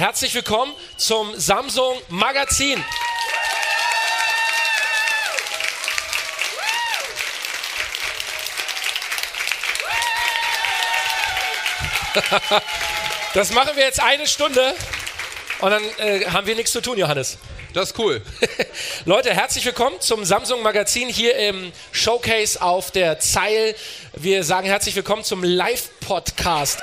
Herzlich willkommen zum Samsung Magazin. Das machen wir jetzt eine Stunde und dann äh, haben wir nichts zu tun, Johannes. Das ist cool. Leute, herzlich willkommen zum Samsung Magazin hier im Showcase auf der Zeil. Wir sagen herzlich willkommen zum Live-Podcast.